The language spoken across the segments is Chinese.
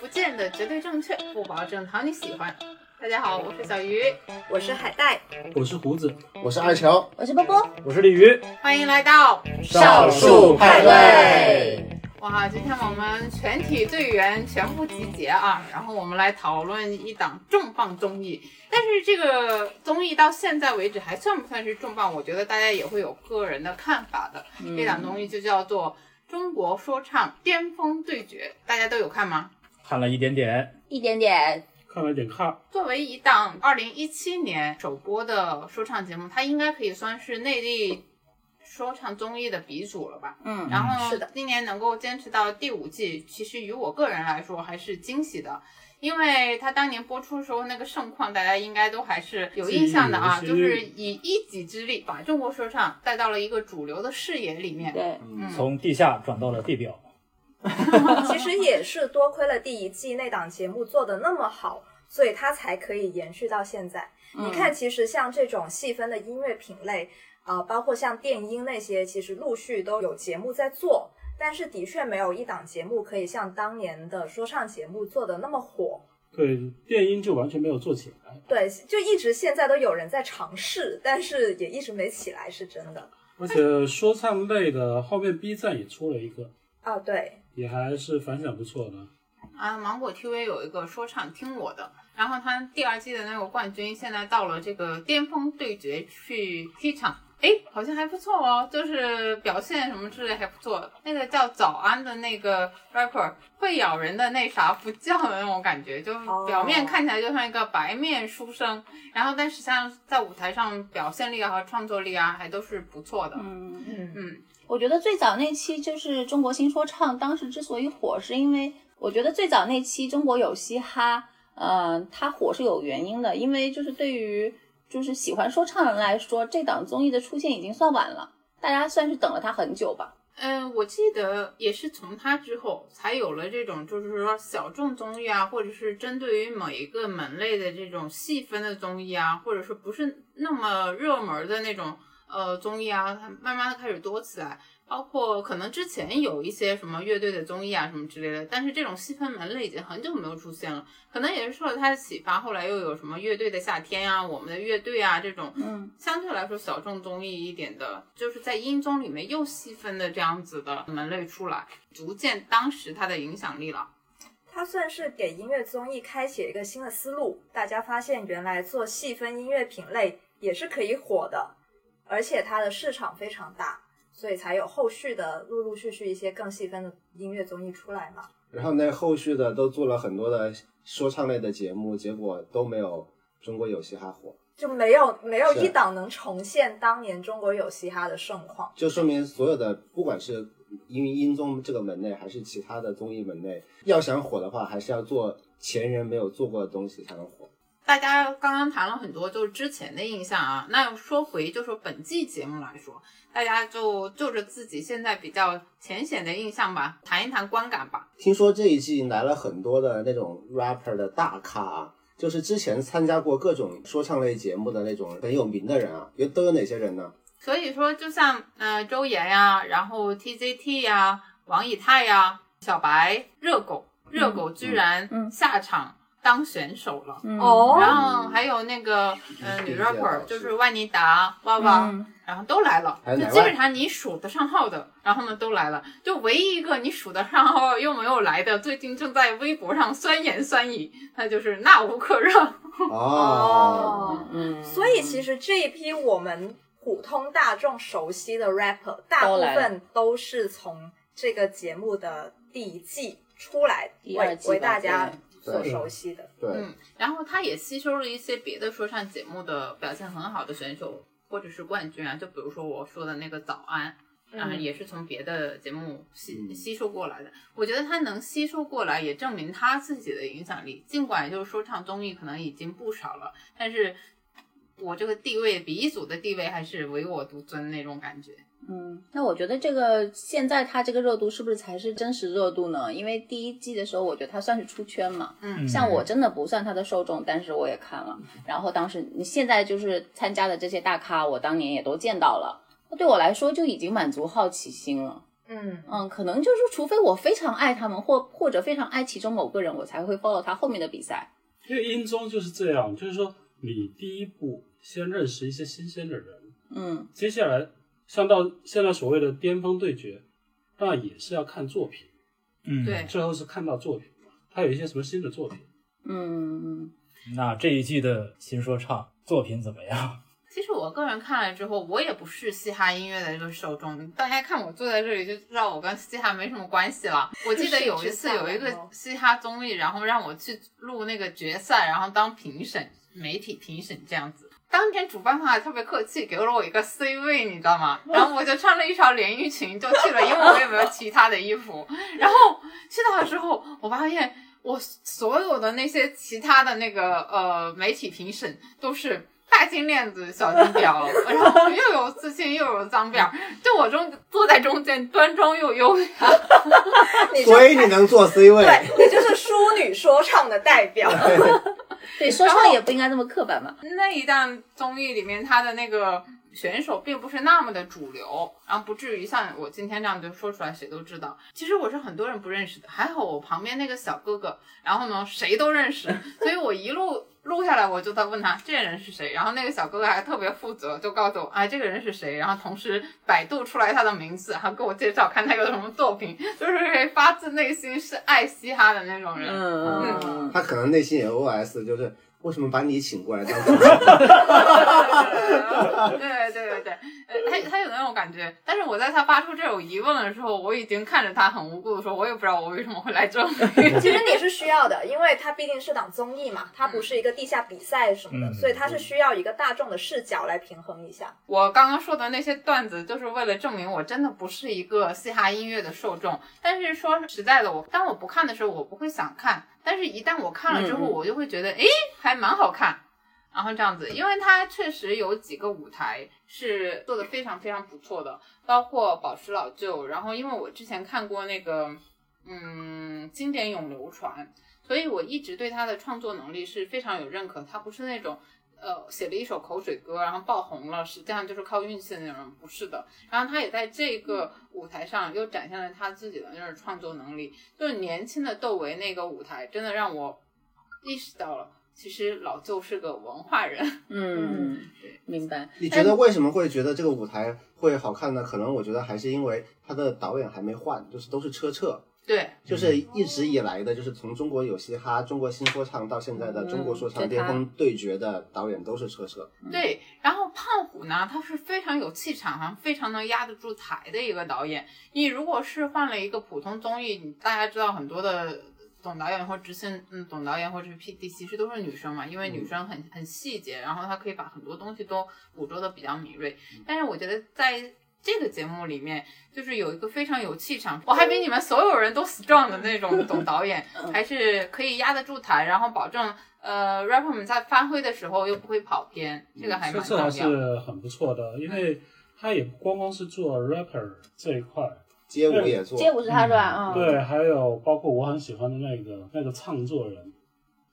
不见得绝对正确，不保证讨你喜欢。大家好，我是小鱼，我是海带，我是胡子，我是二乔，我是波波，我是鲤鱼，欢迎来到少数派对。哇，今天我们全体队员全部集结啊，然后我们来讨论一档重磅综艺。但是这个综艺到现在为止还算不算是重磅？我觉得大家也会有个人的看法的。这档综艺就叫做《中国说唱巅峰对决》，大家都有看吗？看了一点点，一点点。看了一点看。作为一档二零一七年首播的说唱节目，它应该可以算是内地说唱综艺的鼻祖了吧？嗯，然后是的今年能够坚持到第五季，其实于我个人来说还是惊喜的，因为它当年播出的时候那个盛况，大家应该都还是有印象的啊，就是以一己之力把中国说唱带到了一个主流的视野里面。对，嗯，从地下转到了地表。其实也是多亏了第一季那档节目做的那么好，所以它才可以延续到现在。你看，其实像这种细分的音乐品类，啊、包括像电音那些，其实陆续都有节目在做，但是的确没有一档节目可以像当年的说唱节目做的那么火。对，电音就完全没有做起来，对，就一直现在都有人在尝试，但是也一直没起来，是真的。而且说唱类的后面 B 站也出了一个，哦，对，也还是反响不错的。啊，芒果 TV 有一个说唱听我的，然后他第二季的那个冠军现在到了这个巅峰对决去踢场，哎，好像还不错哦，就是表现什么之类还不错。那个叫早安的那个 rapper 会咬人的那啥不叫的那种感觉，就哦表面看起来就像一个白面书生，然后但实际上在舞台上表现力啊和创作力啊还都是不错的。嗯，嗯，嗯，我觉得最早那期就是中国新说唱，当时之所以火，是因为我觉得最早那期中国有嘻哈，呃，它火是有原因的，因为就是对于就是喜欢说唱人来说，这档综艺的出现已经算晚了，大家算是等了它很久吧。嗯，我记得也是从他之后才有了这种，就是说小众综艺啊，或者是针对于某一个门类的这种细分的综艺啊，或者说不是那么热门的那种呃综艺啊，它慢慢的开始多起来。包括可能之前有一些什么乐队的综艺啊什么之类的，但是这种细分门类已经很久没有出现了。可能也是受了他的启发，后来又有什么乐队的夏天啊，我们的乐队啊这种，嗯，相对来说小众综艺一点的，就是在音综里面又细分的这样子的门类出来，逐渐当时它的影响力了。它算是给音乐综艺开启了一个新的思路，大家发现原来做细分音乐品类也是可以火的，而且它的市场非常大，所以才有后续的陆陆续续一些更细分的音乐综艺出来嘛。然后那后续的都做了很多的说唱类的节目，结果都没有中国有嘻哈火，就没有没有一档能重现当年中国有嘻哈的盛况。就说明所有的不管是音音综这个门类，还是其他的综艺门类，要想火的话，还是要做前人没有做过的东西才能火。大家刚刚谈了很多就是之前的印象啊，那说回就说本季节目来说，大家就就着自己现在比较浅显的印象吧，谈一谈观感吧。听说这一季来了很多的那种 rapper 的大咖啊，就是之前参加过各种说唱类节目的那种很有名的人啊，有都有哪些人呢？所以说，就像呃周岩呀、然后 TZT 呀、王以太呀、小白、热狗，热狗居然嗯下场当选手了。嗯。哦。然后还有那个呃女 rapper 就是万妮达、娃娃，嗯。然后都来了，就基本上你数得上号的，然后呢都来了，就唯一一个你数得上号又没有来的，最近正在微博上酸言酸语，那就是那吾克热。哦，嗯，所以其实这一批我们普通大众熟悉的 rapper，大部分都是从这个节目的第一季出来，为为大家对所熟悉的。对，嗯，然后他也吸收了一些别的说唱节目的表现很好的选手或者是冠军啊，就比如说我说的那个早安。啊，嗯也是从别的节目吸嗯吸收过来的。我觉得他能吸收过来，也证明他自己的影响力。尽管就是说唱综艺可能已经不少了，但是我这个地位鼻祖的地位还是唯我独尊那种感觉。嗯，那我觉得这个现在它这个热度是不是才是真实热度呢？因为第一季的时候，我觉得它算是出圈嘛。嗯像我真的不算它的受众，但是我也看了。然后当时你现在就是参加的这些大咖，我当年也都见到了。那对我来说就已经满足好奇心了。嗯嗯，可能就是，除非我非常爱他们，或或者非常爱其中某个人，我才会 follow 他后面的比赛。因为音综就是这样，就是说你第一步先认识一些新鲜的人，嗯接下来像到现在所谓的巅峰对决，那也是要看作品，嗯，对最后是看到作品嘛，他有一些什么新的作品。嗯，那这一季的新说唱作品怎么样？其实我个人看了之后，我也不是嘻哈音乐的这个受众。大家看我坐在这里就知道我跟嘻哈没什么关系了。我记得有一次有一个嘻哈综艺，然后让我去录那个决赛，然后当评审，媒体评审这样子。当天主办方还特别客气，给了我一个 C 位，你知道吗？然后我就穿了一条连衣裙就去了，因为我也没有其他的衣服。然后去到的时候，我发现我所有的那些其他的那个呃媒体评审都是大金链子、小金表，然后又有自信又有脏辫儿，就我中坐在中间，端庄又优雅。所以你能做 C 位，对你就是淑女说唱的代表。对，说唱也不应该这么刻板嘛。那一档综艺里面，他的那个选手并不是那么的主流，然后不至于像我今天这样就说出来谁都知道。其实我是很多人不认识的，还好我旁边那个小哥哥，然后呢谁都认识，所以我一路录下来我就在问他这个人是谁，然后那个小哥哥还特别负责，就告诉我哎这个人是谁，然后同时百度出来他的名字，还给我介绍看他有什么作品，就是发自内心是爱嘻哈的那种人。嗯嗯他可能内心也 OS 就是为什么把你请过来当主持人？对对对对，呃，他他有那种感觉，但是我在他发出这种疑问的时候，我已经看着他很无辜的说，我也不知道我为什么会来这里。其实你是需要的，因为它毕竟是档综艺嘛，它不是一个地下比赛什么的，嗯所以它是需要一个大众的视角来平衡一下。我刚刚说的那些段子，就是为了证明我真的不是一个嘻哈音乐的受众。但是说实在的，我当我不看的时候，我不会想看；但是一旦我看了之后，我就会觉得，哎，还蛮好看。然后这样子，因为它确实有几个舞台是做的非常非常不错的，包括保持老旧。然后，因为我之前看过那个，嗯，经典永流传，所以我一直对他的创作能力是非常有认可。他不是那种呃写了一首口水歌然后爆红了，实际上就是靠运气的那种，不是的。然后他也在这个舞台上又展现了他自己的那种创作能力。就是年轻的窦唯那个舞台，真的让我意识到了，其实老舅是个文化人。嗯，明白。你觉得为什么会觉得这个舞台会好看呢？可能我觉得还是因为他的导演还没换，就是都是车澈，对，就是一直以来的，就是从中国有嘻哈、中国新说唱到现在的中国说唱嗯巅峰对决的导演都是车澈。对，然后胖虎呢，他是非常有气场，非常能压得住台的一个导演。你如果是换了一个普通综艺，你大家知道很多的总导演或执行嗯总导演或者是 PD，其实都是女生嘛，因为女生很很细节，然后她可以把很多东西都捕捉的比较敏锐。但是我觉得在这个节目里面，就是有一个非常有气场，我还比你们所有人都 strong 的那种总导演，还是可以压得住台，然后保证呃 rapper 们在发挥的时候又不会跑偏，这个还蛮重车澈还要。是很不错的，因为他也不光光是做 rapper 这一块，街舞也做，街舞是他是吧？嗯，对，还有包括我很喜欢的那个那个唱作人，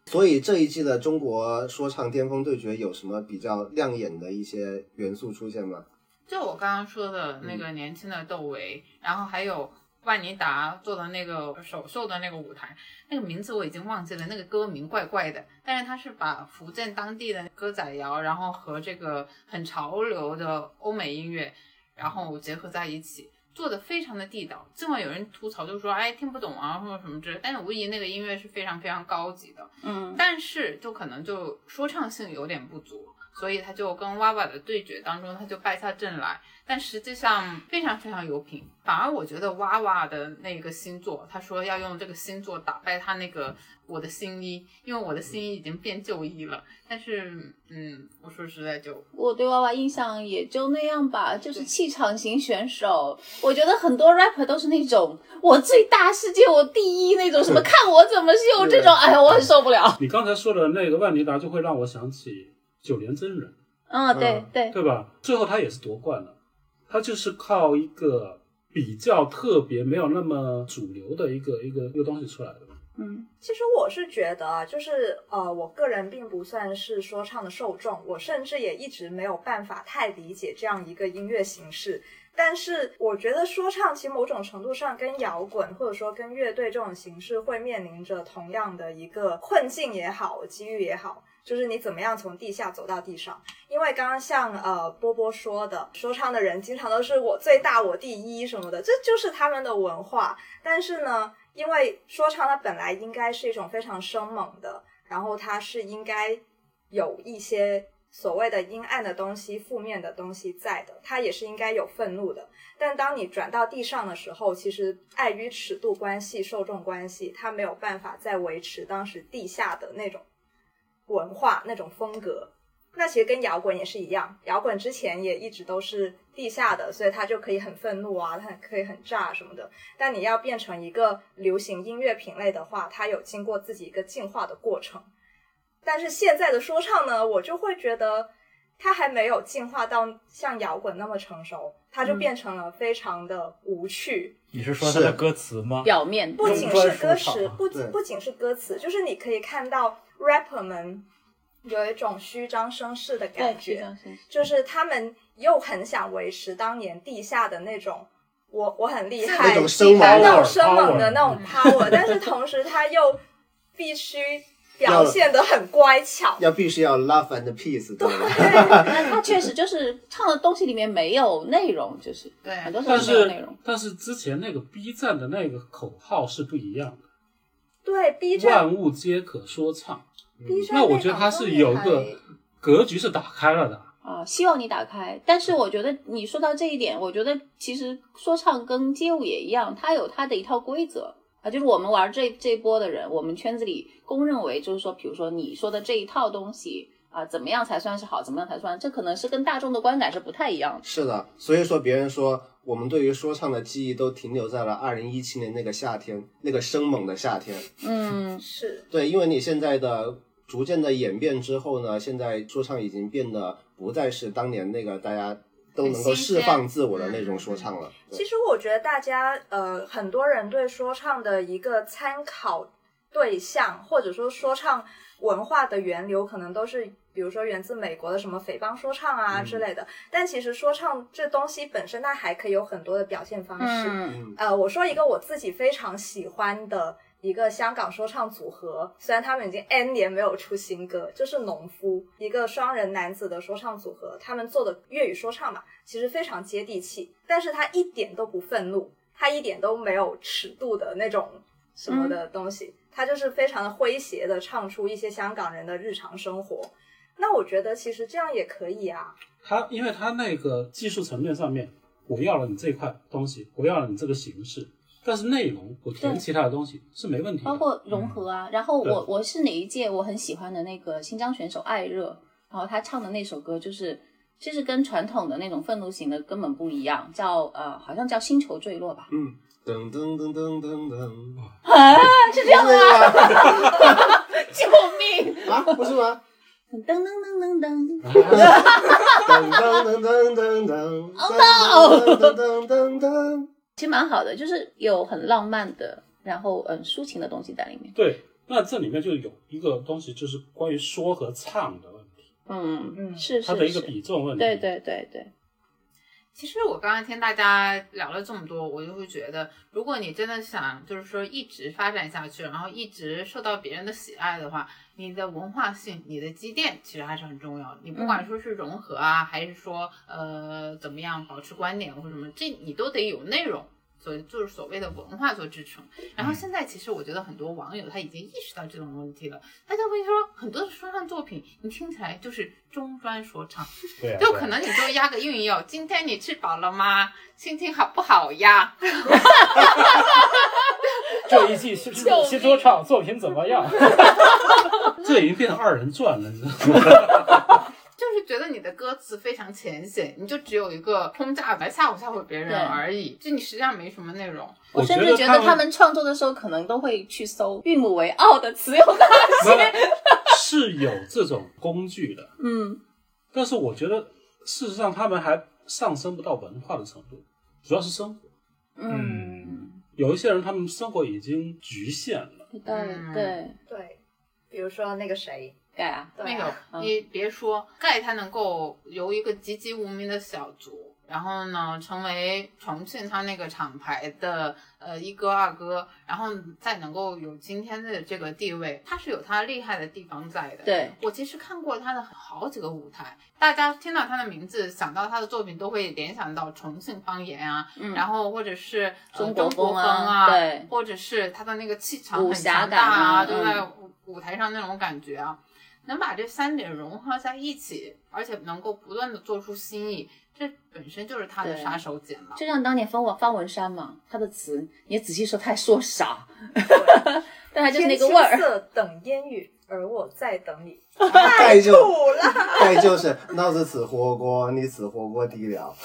所以这一季的中国说唱巅峰对决有什么比较亮眼的一些元素出现吗？就我刚刚说的那个年轻的窦唯，然后还有万妮达做的那个首秀的那个舞台，那个名字我已经忘记了，那个歌名怪怪的，但是他是把福建当地的歌仔谣，然后和这个很潮流的欧美音乐，然后结合在一起。做的非常的地道，尽管有人吐槽就说哎听不懂啊或者什么之类，但是无疑那个音乐是非常非常高级的，嗯，但是就可能就说唱性有点不足，所以他就跟娃娃的对决当中他就败下阵来，但实际上非常非常有品。反而我觉得娃娃的那个星座，他说要用这个星座打败他那个我的新衣，因为我的新衣已经变旧衣了。但是嗯，我说实在就我对娃娃印象也就那样吧，就是气场型选手。我觉得很多 rapper 都是那种我最大世界我第一那种，什么看我怎么秀这种，哎呀，我很受不了。你刚才说的那个万妮达就会让我想起九连真人，嗯，对嗯对，对吧？最后他也是夺冠了，他就是靠一个比较特别、没有那么主流的一个一个一个东西出来的。嗯其实我是觉得啊，就是呃，我个人并不算是说唱的受众，我甚至也一直没有办法太理解这样一个音乐形式。但是我觉得说唱其实某种程度上跟摇滚或者说跟乐队这种形式会面临着同样的一个困境也好，机遇也好，就是你怎么样从地下走到地上。因为刚刚像呃波波说的，说唱的人经常都是我最大我第一什么的，这就是他们的文化。但是呢，因为说唱它本来应该是一种非常生猛的，然后它是应该有一些。所谓的阴暗的东西、负面的东西在的，它也是应该有愤怒的。但当你转到地上的时候，其实碍于尺度关系、受众关系，它没有办法再维持当时地下的那种文化、那种风格。那其实跟摇滚也是一样，摇滚之前也一直都是地下的，所以它就可以很愤怒啊，它可以很炸什么的。但你要变成一个流行音乐品类的话，它有经过自己一个进化的过程。但是现在的说唱呢，我就会觉得它还没有进化到像摇滚那么成熟，它就变成了非常的无趣。你是说它的歌词吗？表面不仅是歌词，不不仅是歌词，就是你可以看到 rapper 们有一种虚张声势的感觉，就是他们又很想维持当年地下的那种我我很厉害、那种生猛的那种 power，但是同时他又必须。表现的很乖巧，要必须要 love and peace，对 那他确实就是唱的东西里面没有内容，就是对。很多时候没有内容。但是之前那个 B 站的那个口号是不一样的，对 B 站万物皆可说唱。B 站那我觉得它是有一个格局是打开了的啊，希望你打开。但是我觉得你说到这一点，我觉得其实说唱跟街舞也一样，它有它的一套规则。啊，就是我们玩这这波的人，我们圈子里公认为，就是说，比如说你说的这一套东西啊，怎么样才算是好，怎么样才算，这可能是跟大众的观感是不太一样的。是的，所以说别人说我们对于说唱的记忆都停留在了二零一七年那个夏天，那个生猛的夏天。嗯，是对，因为你现在的逐渐的演变之后呢，现在说唱已经变得不再是当年那个大家。都能够释放自我的那种说唱了。其实我觉得大家呃，很多人对说唱的一个参考对象，或者说说唱文化的源流，可能都是比如说源自美国的什么匪帮说唱啊之类的。但其实说唱这东西本身，它还可以有很多的表现方式。呃，我说一个我自己非常喜欢的。一个香港说唱组合，虽然他们已经 N 年没有出新歌，就是农夫，一个双人男子的说唱组合，他们做的粤语说唱嘛，其实非常接地气，但是他一点都不愤怒，他一点都没有尺度的那种什么的东西，他就是非常的诙谐的唱出一些香港人的日常生活。那我觉得其实这样也可以啊。他因为他那个技术层面上面，我要了你这块东西，我要了你这个形式。但是内容我填其他的东西是没问题，包括融合啊。然后我我是哪一届我很喜欢的那个新疆选手艾热，然后他唱的那首歌就是其实跟传统的那种愤怒型的根本不一样，叫呃好像叫星球坠落吧。嗯，噔噔噔噔噔噔，啊，是这样吗？救命啊，不是吗？噔噔噔噔噔，噔噔噔噔噔噔，噔噔噔噔。其实蛮好的，就是有很浪漫的，然后嗯抒情的东西在里面。对，那这里面就有一个东西，就是关于说和唱的问题。嗯嗯，是它的一个比重问题。对对对对。其实我刚刚听大家聊了这么多，我就会觉得，如果你真的想就是说一直发展下去，然后一直受到别人的喜爱的话，你的文化性、你的积淀其实还是很重要的。你不管说是融合啊，还是说呃怎么样保持观点或什么，这你都得有内容。所就是所谓的文化做支撑，然后现在其实我觉得很多网友他已经意识到这种问题了，大家会说很多的说唱作品，你听起来就是中专说唱，对，就可能你就押个韵哟，今天你吃饱了吗？心情好不好呀？这一季新新说唱作品怎么样？这已经变成二人转了，你知道吗？就是觉得你的歌词非常浅显，你就只有一个轰炸来吓唬吓唬别人而已，就你实际上没什么内容。我甚至觉得他们创作的时候可能都会去搜“韵母为奥”的词有哪些，是有这种工具的。嗯，但是我觉得事实上他们还上升不到文化的程度，主要是生活。嗯，有一些人他们生活已经局限了。对对对，比如说那个谁。盖啊，那个你别说盖，他能够由一个籍籍无名的小卒，然后呢，成为重庆他那个厂牌的呃一哥二哥，然后再能够有今天的这个地位，他是有他厉害的地方在的。对，我其实看过他的好几个舞台，大家听到他的名字，想到他的作品，都会联想到重庆方言啊，然后或者是、呃、中国国风啊啊，对或者是他的那个气场很强大啊就在嗯舞舞台上那种感觉啊。能把这三点融合在一起，而且能够不断的做出新意，这本身就是他的杀手锏了。就像当年方文方文山嘛，他的词你仔细说，他还说啥，但他就是那个味儿。色等烟雨，而我在等你。盖就土了，盖就是老子吃火锅，你吃火锅底料。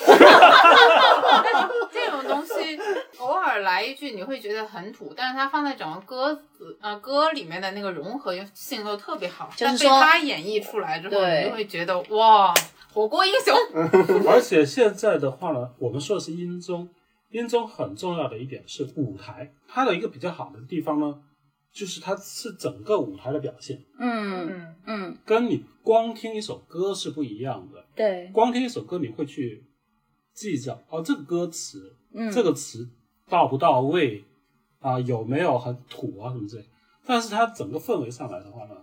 偶尔来一句，你会觉得很土，但是它放在整个歌词呃歌里面的那个融合性都特别好，但是被他演绎出来之后，你就会觉得哇，火锅英雄。而且现在的话呢，我们说的是音综，音综很重要的一点是舞台，它的一个比较好的地方呢，就是它是整个舞台的表现，嗯嗯，嗯，跟你光听一首歌是不一样的。对，光听一首歌，你会去计较哦，这个歌词，嗯，这个词到不到位啊，有没有很土啊什么之类。但是它整个氛围上来的话呢，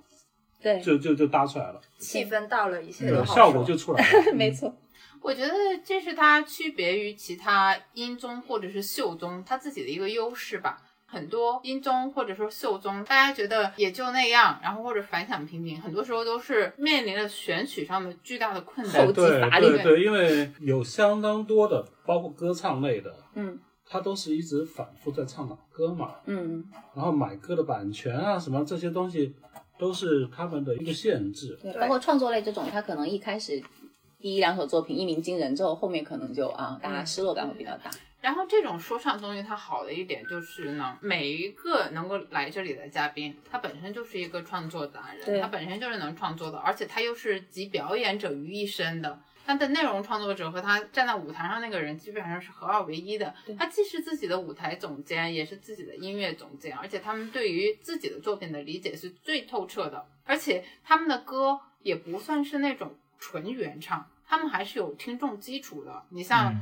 对，就就就搭出来了，气氛到了，一切对都好效果就出来了。没错，我觉得这是它区别于其他音综或者是秀综它自己的一个优势吧。很多音综或者说秀综，大家觉得也就那样，然后或者反响平平，很多时候都是面临着选曲上的巨大的困难后。继对乏力对对，因为有相当多的，包括歌唱类的，嗯他都是一直反复在唱老歌嘛，嗯，然后买歌的版权啊什么这些东西，都是他们的一个限制。对，包括创作类这种，他可能一开始第一两首作品一鸣惊人之后，后面可能就啊，大家失落感会比较大。然后这种说唱综艺它好的一点就是呢，每一个能够来这里的嘉宾，他本身就是一个创作达对人，他本身就是能创作的，而且他又是集表演者于一身的。他的内容创作者和他站在舞台上那个人基本上是合二为一的。他既是自己的舞台总监，也是自己的音乐总监，而且他们对于自己的作品的理解是最透彻的。而且他们的歌也不算是那种纯原唱，他们还是有听众基础的。你像。嗯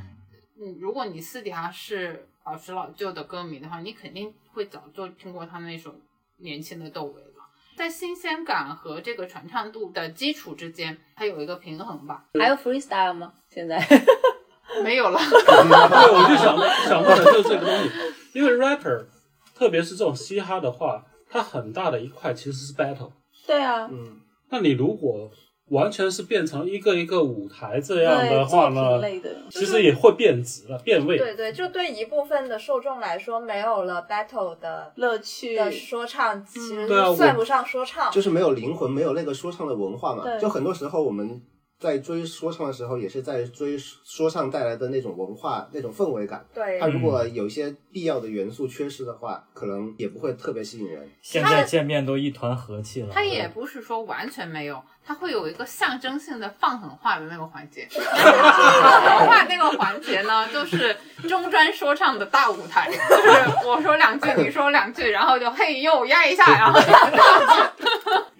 嗯，如果你私底下是宝石老旧的歌迷的话，你肯定会早就听过他那首《年轻的窦唯》了。在新鲜感和这个传唱度的基础之间，它有一个平衡吧。还有 freestyle 吗？现在 没有了，对，我就想想问的就是这个东西，因为 rapper，特别是这种嘻哈的话，它很大的一块其实是 battle。对啊，嗯，那你如果完全是变成一个一个舞台这样的话作呢，类的，其实也会变质了，变味。对对，就对一部分的受众来说，没有了 battle 的乐趣的说唱，其实对啊算不上说唱。就是没有灵魂，没有那个说唱的文化嘛。就很多时候我们在追说唱的时候，也是在追说唱带来的那种文化、那种氛围感。对它如果有一些必要的元素缺失的话，可能也不会特别吸引人。现在见面都一团和气了。它也不是说完全没有，它会有一个象征性的放狠话的那个环节。放狠话那个环节呢，就是中专说唱的大舞台，就是我说两句，你说两句，然后就嘿呦压一下，然后就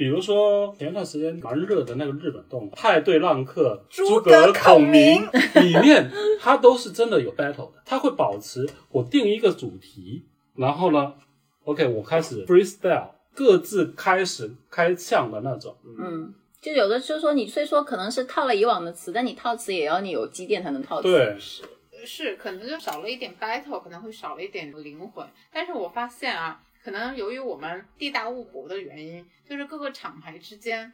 比如说前段时间蛮热的那个日本动画《派对浪客诸葛葛孔孔明》里面，它都是真的有 battle 的，它会保持我定一个主题，然后呢，OK，我开始 freestyle，各自开始开枪的那种。嗯，就有的就是说你虽说可能是套了以往的词，但你套词也要你有积淀才能套词。对，是可能就少了一点 battle，可能会少了一点灵魂。但是我发现啊，可能由于我们地大物博的原因，就是各个厂牌之间，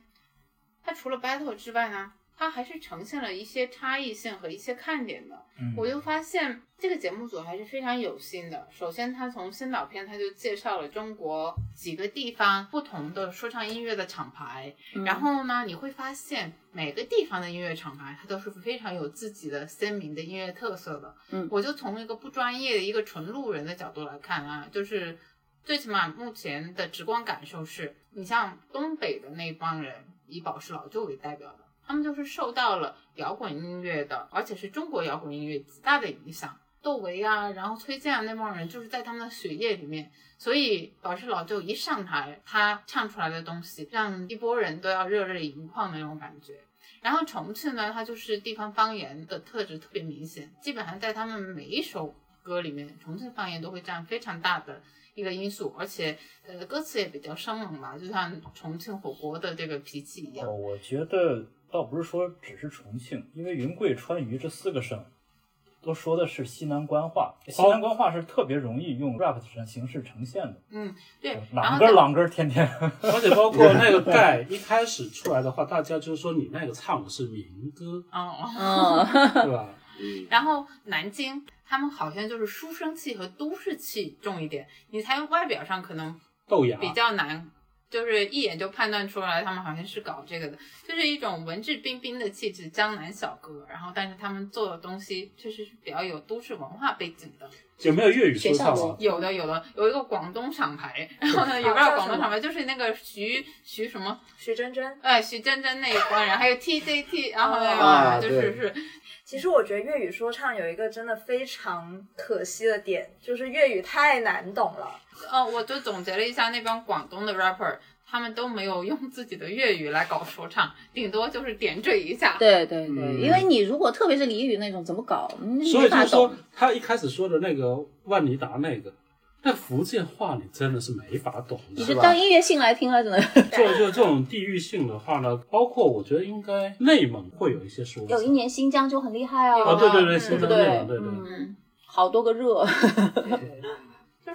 它除了 battle 之外呢，它还是呈现了一些差异性和一些看点的。嗯我就发现这个节目组还是非常有心的。首先，他从先导片他就介绍了中国几个地方不同的说唱音乐的厂牌，嗯然后呢，你会发现每个地方的音乐厂牌它都是非常有自己的鲜明的音乐特色的。嗯我就从一个不专业的一个纯路人的角度来看啊，就是最起码目前的直观感受是，你像东北的那帮人，以宝石老舅为代表的。他们就是受到了摇滚音乐的，而且是中国摇滚音乐极大的影响。窦唯啊，然后崔健啊那帮人，就是在他们的血液里面。所以宝石老舅一上台，他唱出来的东西，让一波人都要热泪盈眶的那种感觉。然后重庆呢，它就是地方方言的特质特别明显，基本上在他们每一首歌里面，重庆方言都会占非常大的一个因素，而且呃歌词也比较生猛吧，就像重庆火锅的这个脾气一样哦，。我觉得倒不是说只是重庆，因为云贵川渝这四个省都说的是西南官话，西南官话是特别容易用 rap 的形式呈现的，嗯，对，然啷个啷个天天。而且包括那个盖一开始出来的话，大家就说你那个唱的是民歌，哦，嗯，对吧？嗯，然后南京他们好像就是书生气和都市气重一点，你才外表上可能豆芽。比较难，就是一眼就判断出来他们好像是搞这个的，就是一种文质彬彬的气质，江南小哥。然后，但是他们做的东西确实是比较有都市文化背景的。有没有粤语说唱啊？有的，有的，有一个广东厂牌，然后呢，有个广东厂牌，就是那个徐徐什么，徐真真。哎，徐真真那一关，然后，还有 TJT，然后那个、啊就是是其实我觉得粤语说唱有一个真的非常可惜的点，就是粤语太难懂了。呃，我就总结了一下那帮广东的 rapper，他们都没有用自己的粤语来搞说唱，顶多就是点缀一下。对对对，嗯因为你如果特别是俚语那种，怎么搞？嗯没法所以就是说。，他一开始说的那个万妮达那个，那福建话你真的是没法懂，你就是？当音乐性来听了，只 能就就这种地域性的话呢，包括我觉得应该内蒙会有一些说法。有一年新疆就很厉害哦。啊，对对对，嗯新疆对内蒙，对对。嗯，好多个热。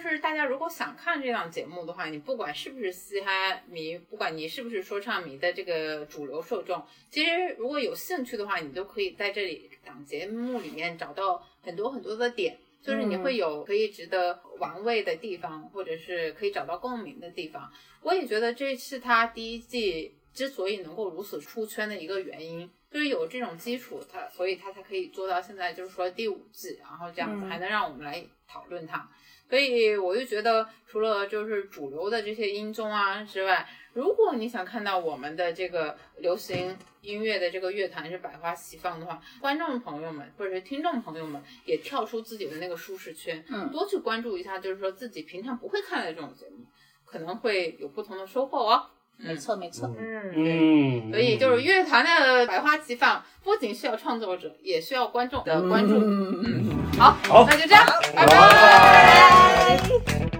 就是大家如果想看这档节目的话，你不管是不是嘻哈迷，不管你是不是说唱迷的这个主流受众，其实如果有兴趣的话，你都可以在这里档节目里面找到很多很多的点。就是你会有可以值得玩味的地方，或者是可以找到共鸣的地方。我也觉得这是他第一季之所以能够如此出圈的一个原因，就是有这种基础，它所以它才可以做到现在，就是说第五季，然后这样子嗯还能让我们来讨论它。所以我就觉得，除了就是主流的这些音综啊之外，如果你想看到我们的这个流行音乐的这个乐坛是百花齐放的话，观众朋友们或者是听众朋友们也跳出自己的那个舒适圈，嗯多去关注一下，就是说自己平常不会看的这种节目，可能会有不同的收获哦。没错没错。嗯，嗯，所以就是乐团的百花齐放，不仅需要创作者，也需要观众的关注。嗯，好，好那就这样，拜拜。拜。